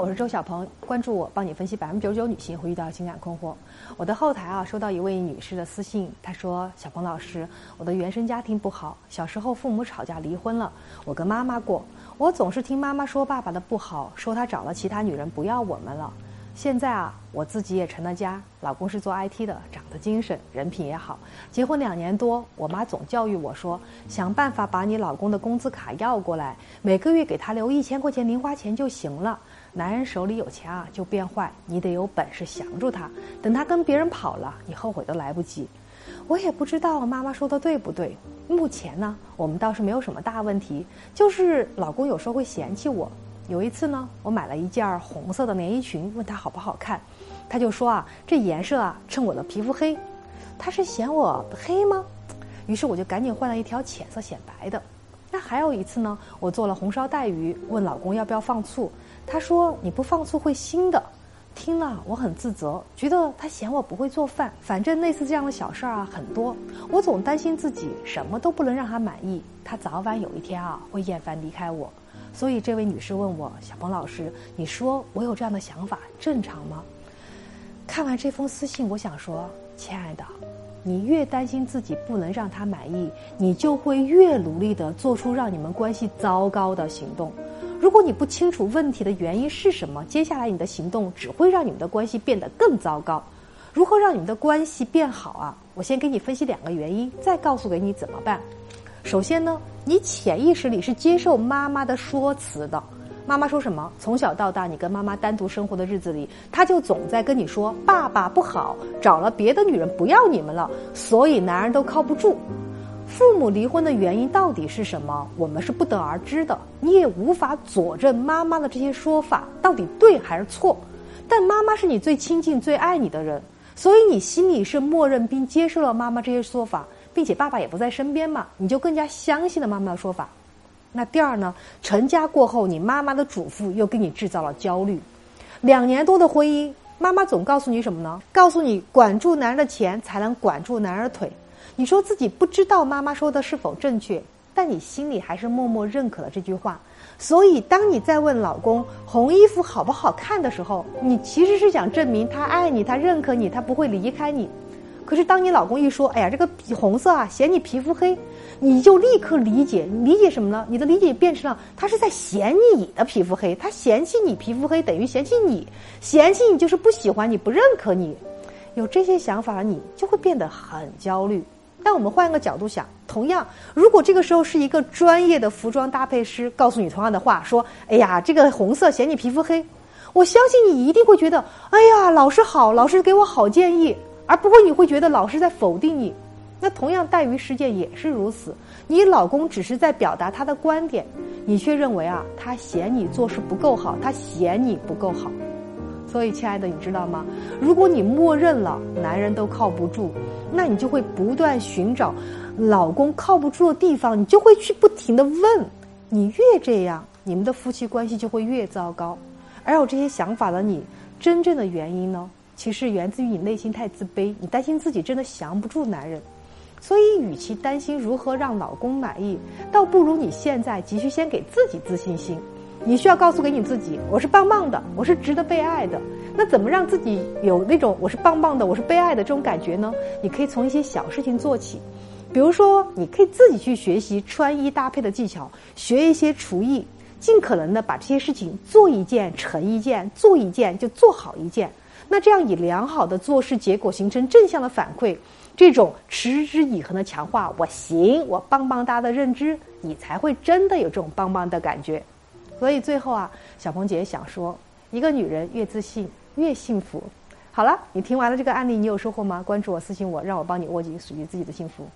我是周小鹏，关注我，帮你分析百分之九十九女性会遇到情感困惑。我的后台啊，收到一位女士的私信，她说：“小鹏老师，我的原生家庭不好，小时候父母吵架离婚了，我跟妈妈过，我总是听妈妈说爸爸的不好，说他找了其他女人不要我们了。现在啊，我自己也成了家，老公是做 IT 的，长得精神，人品也好，结婚两年多，我妈总教育我说，想办法把你老公的工资卡要过来，每个月给他留一千块钱零花钱就行了。”男人手里有钱啊，就变坏。你得有本事降住他，等他跟别人跑了，你后悔都来不及。我也不知道妈妈说的对不对。目前呢，我们倒是没有什么大问题，就是老公有时候会嫌弃我。有一次呢，我买了一件红色的连衣裙，问他好不好看，他就说啊，这颜色啊衬我的皮肤黑。他是嫌我黑吗？于是我就赶紧换了一条浅色显白的。那还有一次呢，我做了红烧带鱼，问老公要不要放醋。他说：“你不放醋会腥的。”听了我很自责，觉得他嫌我不会做饭。反正类似这样的小事儿啊很多，我总担心自己什么都不能让他满意，他早晚有一天啊会厌烦离开我。所以这位女士问我：“小鹏老师，你说我有这样的想法正常吗？”看完这封私信，我想说，亲爱的，你越担心自己不能让他满意，你就会越努力的做出让你们关系糟糕的行动。如果你不清楚问题的原因是什么，接下来你的行动只会让你们的关系变得更糟糕。如何让你们的关系变好啊？我先给你分析两个原因，再告诉给你怎么办。首先呢，你潜意识里是接受妈妈的说辞的。妈妈说什么？从小到大，你跟妈妈单独生活的日子里，她就总在跟你说爸爸不好，找了别的女人不要你们了，所以男人都靠不住。父母离婚的原因到底是什么？我们是不得而知的，你也无法佐证妈妈的这些说法到底对还是错。但妈妈是你最亲近、最爱你的人，所以你心里是默认并接受了妈妈这些说法，并且爸爸也不在身边嘛，你就更加相信了妈妈的说法。那第二呢？成家过后，你妈妈的嘱咐又给你制造了焦虑。两年多的婚姻，妈妈总告诉你什么呢？告诉你管住男人的钱，才能管住男人的腿。你说自己不知道妈妈说的是否正确，但你心里还是默默认可了这句话。所以，当你在问老公红衣服好不好看的时候，你其实是想证明他爱你，他认可你，他不会离开你。可是，当你老公一说：“哎呀，这个红色啊，嫌你皮肤黑”，你就立刻理解，理解什么呢？你的理解变成了他是在嫌你的皮肤黑，他嫌弃你皮肤黑等于嫌弃你，嫌弃你就是不喜欢你，不认可你。有这些想法，你就会变得很焦虑。但我们换一个角度想，同样，如果这个时候是一个专业的服装搭配师告诉你同样的话，说：“哎呀，这个红色显你皮肤黑。”我相信你一定会觉得：“哎呀，老师好，老师给我好建议。”而不会你会觉得老师在否定你。那同样，待于世界也是如此。你老公只是在表达他的观点，你却认为啊，他嫌你做事不够好，他嫌你不够好。所以，亲爱的，你知道吗？如果你默认了男人都靠不住，那你就会不断寻找老公靠不住的地方，你就会去不停的问。你越这样，你们的夫妻关系就会越糟糕。而有这些想法的你，真正的原因呢，其实源自于你内心太自卑，你担心自己真的降不住男人。所以，与其担心如何让老公满意，倒不如你现在急需先给自己自信心。你需要告诉给你自己，我是棒棒的，我是值得被爱的。那怎么让自己有那种我是棒棒的，我是被爱的这种感觉呢？你可以从一些小事情做起，比如说，你可以自己去学习穿衣搭配的技巧，学一些厨艺，尽可能的把这些事情做一件成一件，做一件就做好一件。那这样以良好的做事结果形成正向的反馈，这种持之以恒的强化“我行，我棒棒哒”的认知，你才会真的有这种棒棒的感觉。所以最后啊，小鹏姐想说，一个女人越自信越幸福。好了，你听完了这个案例，你有收获吗？关注我，私信我，让我帮你握紧属于自己的幸福。